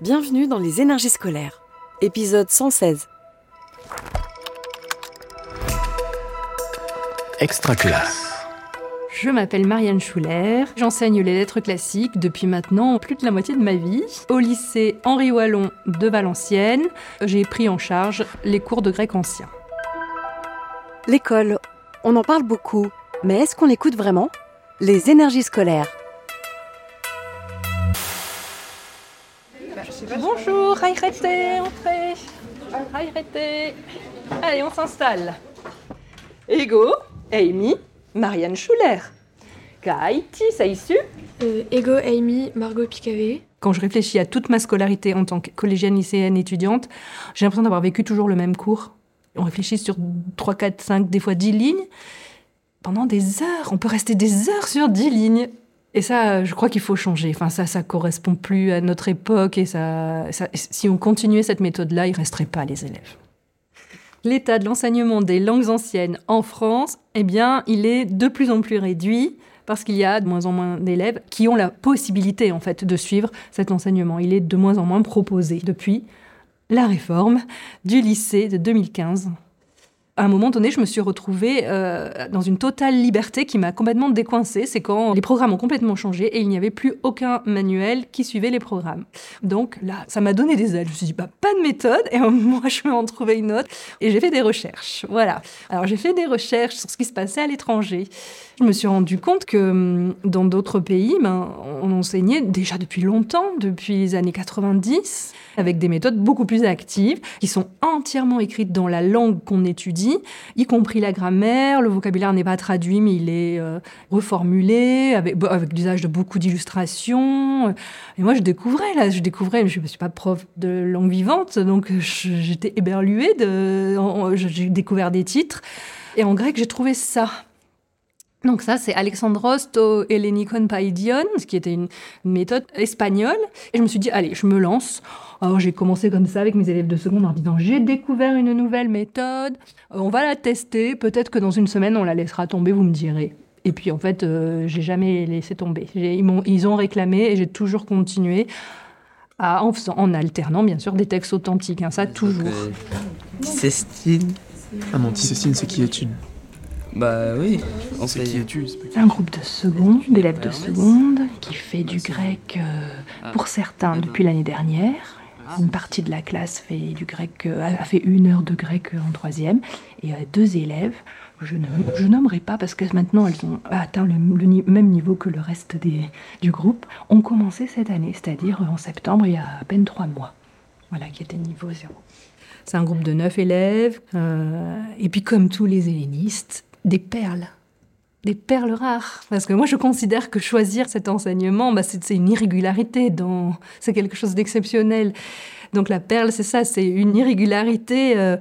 Bienvenue dans les énergies scolaires, épisode 116. Extra classe. Je m'appelle Marianne Schuller, j'enseigne les lettres classiques depuis maintenant plus de la moitié de ma vie. Au lycée Henri Wallon de Valenciennes, j'ai pris en charge les cours de grec ancien. L'école, on en parle beaucoup, mais est-ce qu'on l'écoute vraiment? Les énergies scolaires. Bonjour, Haïrete, entrez. Haïrete. Allez, on s'installe. Ego, Amy, Marianne Schuller. Kaiti, Saïsu. Euh, Ego, Amy, Margot Picavé. Quand je réfléchis à toute ma scolarité en tant que collégienne, lycéenne, étudiante, j'ai l'impression d'avoir vécu toujours le même cours. On réfléchit sur 3, 4, 5, des fois 10 lignes. Pendant des heures, on peut rester des heures sur 10 lignes. Et ça, je crois qu'il faut changer. Enfin, ça, ça correspond plus à notre époque. Et ça, si on continuait cette méthode-là, il resterait pas les élèves. L'état de l'enseignement des langues anciennes en France, eh bien, il est de plus en plus réduit parce qu'il y a de moins en moins d'élèves qui ont la possibilité, en fait, de suivre cet enseignement. Il est de moins en moins proposé depuis la réforme du lycée de 2015 à un moment donné, je me suis retrouvée euh, dans une totale liberté qui m'a complètement décoincée. C'est quand les programmes ont complètement changé et il n'y avait plus aucun manuel qui suivait les programmes. Donc là, ça m'a donné des ailes. Je me suis dit, bah, pas de méthode. Et moi, je vais en trouver une autre. Et j'ai fait des recherches. Voilà. Alors, j'ai fait des recherches sur ce qui se passait à l'étranger. Je me suis rendu compte que hum, dans d'autres pays, ben, on enseignait déjà depuis longtemps, depuis les années 90, avec des méthodes beaucoup plus actives, qui sont entièrement écrites dans la langue qu'on étudie, y compris la grammaire. Le vocabulaire n'est pas traduit, mais il est euh, reformulé, avec, l'usage de beaucoup d'illustrations. Et moi, je découvrais, là, je découvrais, je ne suis pas prof de langue vivante, donc j'étais éberluée, j'ai découvert des titres. Et en grec, j'ai trouvé ça donc ça, c'est Alexandros to Hellenikon Paidion, ce qui était une méthode espagnole. Et je me suis dit, allez, je me lance. Alors j'ai commencé comme ça avec mes élèves de seconde en disant, j'ai découvert une nouvelle méthode, euh, on va la tester, peut-être que dans une semaine on la laissera tomber, vous me direz. Et puis en fait, euh, j'ai jamais laissé tomber. Ils, ont, ils ont réclamé et j'ai toujours continué. À, en, faisant, en alternant bien sûr des textes authentiques, hein, ça toujours. Ticestine. Ah non, Ticestine, c'est qui étude bah oui, on C'est qui C'est un groupe de seconde, d'élèves de seconde, qui fait du grec euh, pour certains depuis l'année dernière. Une partie de la classe fait du grec, euh, a fait une heure de grec en troisième, et deux élèves. Je ne je nommerai pas parce que maintenant elles ont atteint le, même niveau que le reste des, du groupe, ont commencé cette année, c'est-à-dire en septembre, il y a à peine trois mois. Voilà, qui était niveau zéro. C'est un groupe de neuf élèves. Euh, et puis, comme tous les hellénistes, des perles, des perles rares. Parce que moi, je considère que choisir cet enseignement, bah, c'est une irrégularité, c'est quelque chose d'exceptionnel. Donc la perle, c'est ça, c'est une irrégularité. Euh,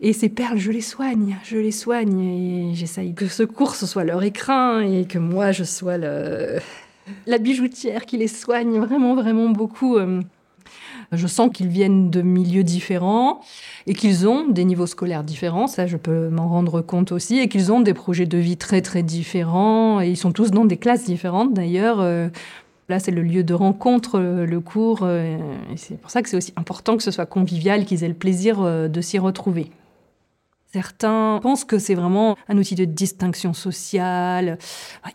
et ces perles, je les soigne, je les soigne. Et j'essaye que ce cours, ce soit leur écrin et que moi, je sois la bijoutière qui les soigne vraiment, vraiment beaucoup. Euh. Je sens qu'ils viennent de milieux différents et qu'ils ont des niveaux scolaires différents, ça je peux m'en rendre compte aussi, et qu'ils ont des projets de vie très très différents, et ils sont tous dans des classes différentes d'ailleurs. Euh, là, c'est le lieu de rencontre, euh, le cours, euh, c'est pour ça que c'est aussi important que ce soit convivial, qu'ils aient le plaisir de s'y retrouver. Certains pensent que c'est vraiment un outil de distinction sociale.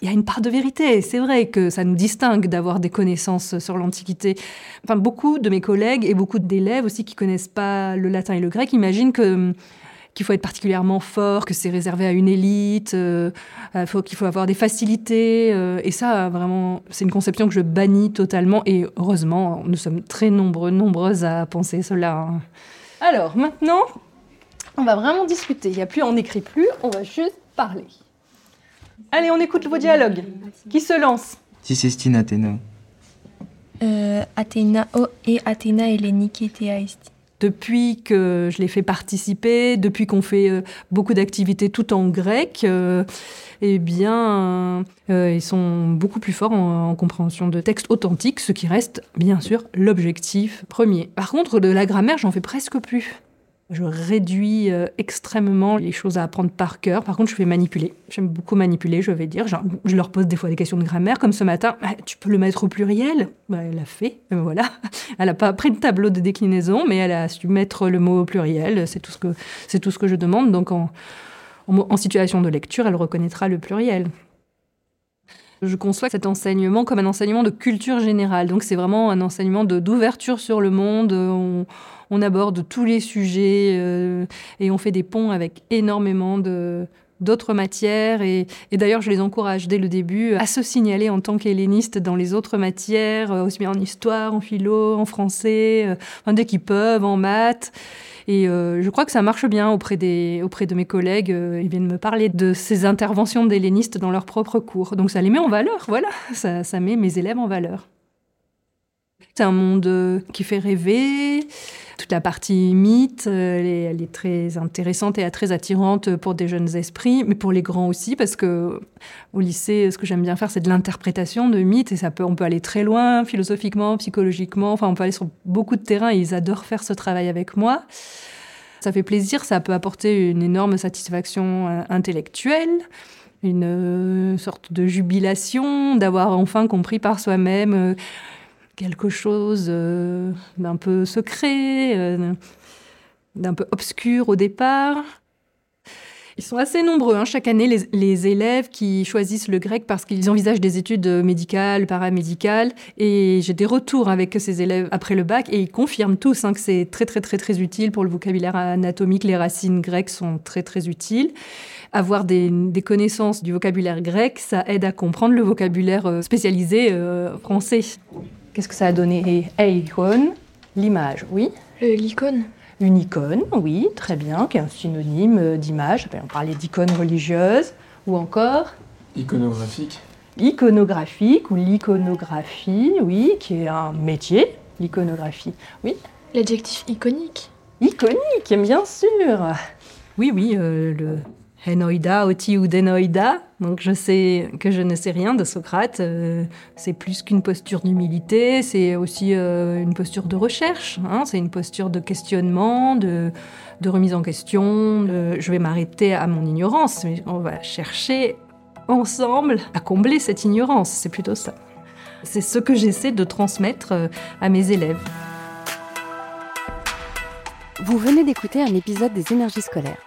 Il y a une part de vérité. C'est vrai que ça nous distingue d'avoir des connaissances sur l'Antiquité. Enfin, beaucoup de mes collègues et beaucoup d'élèves aussi qui connaissent pas le latin et le grec imaginent que qu'il faut être particulièrement fort, que c'est réservé à une élite, euh, qu'il faut avoir des facilités. Euh, et ça, vraiment, c'est une conception que je bannis totalement. Et heureusement, nous sommes très nombreux, nombreuses à penser cela. Alors, maintenant, on va vraiment discuter. Il y a plus, on n'écrit plus, on va juste parler. Allez, on écoute vos dialogues. Qui se lance? Ticestine Athéna. Euh, Athéna oh, et Athéna Hellénique Depuis que je les fais participer, depuis qu'on fait euh, beaucoup d'activités tout en grec, euh, eh bien, euh, ils sont beaucoup plus forts en, en, compréhension de textes authentiques, ce qui reste bien sûr l'objectif premier. Par contre, de la grammaire, j'en fais presque plus. Je réduis euh, extrêmement les choses à apprendre par cœur. Par contre, je vais manipuler. J'aime beaucoup manipuler, je vais dire. je leur pose des fois des questions de grammaire, comme ce matin. Ah, tu peux le mettre au pluriel? Bah, Elle l'a fait, voilà. Elle n'a pas pris le tableau de déclinaison, mais elle a su mettre le mot au pluriel. C'est tout ce que, c'est tout ce que je demande. Donc, en, en situation de lecture, elle reconnaîtra le pluriel. Je conçois cet enseignement comme un enseignement de culture générale. Donc c'est vraiment un enseignement d'ouverture sur le monde. On, aborde tous les sujets euh, et on fait des ponts avec énormément de d'autres matières et, d'ailleurs je les encourage dès le début à se signaler en tant qu'helléniste dans les autres matières, euh, aussi bien en histoire, en philo, en français, euh, dès qu'ils peuvent, en maths. Et euh, je crois que ça marche bien auprès, des, auprès de mes collègues. Ils viennent me parler de ces interventions d'hellénistes dans leurs propres cours. Donc ça les met en valeur, voilà. Ça, ça met mes élèves en valeur. C'est un monde qui fait rêver. La partie mythe, elle est, elle est, très intéressante et très attirante pour des jeunes esprits, mais pour les grands aussi, parce que au lycée, ce que j'aime bien faire, c'est de l'interprétation de mythes, et ça peut, on peut aller très loin, philosophiquement, psychologiquement, enfin, on peut aller sur beaucoup de terrains, et ils adorent faire ce travail avec moi. Ça fait plaisir, ça peut apporter une énorme satisfaction euh, intellectuelle une euh, sorte de jubilation d'avoir enfin compris par soi-même quelque chose euh, d'un peu secret, euh, d'un peu obscur au départ. Ils sont assez nombreux hein, chaque année, les, élèves qui choisissent le grec parce qu'ils envisagent des études médicales, paramédicales. Et j'ai des retours avec ces élèves après le bac et ils confirment tous hein, que c'est très, très, très, très utile pour le vocabulaire anatomique. Les racines grecques sont très, très utiles. Avoir des, connaissances du vocabulaire grec, ça aide à comprendre le vocabulaire euh, spécialisé français. Qu'est-ce que ça a donné? Eikon, l'image, oui. Euh, l'icône. Une icône, oui, très bien, qui est un synonyme euh, d'image. On parlait d'icône religieuse, ou encore Iconographique. Iconographique ou l'iconographie, oui, qui est un métier, l'iconographie, oui. L'adjectif iconique. Iconique, bien sûr. Oui, oui, euh, le Enoida, oti ou denoida. Donc je sais que je ne sais rien de Socrate. Euh, c'est plus qu'une posture d'humilité, c'est aussi euh, une posture de recherche. Hein. c'est une posture de questionnement, de, remise en question. je vais m'arrêter à mon ignorance, mais on va chercher ensemble à combler cette ignorance. C'est plutôt ça. C'est ce que j'essaie de transmettre euh, à mes élèves. Vous venez d'écouter un épisode des énergies scolaires.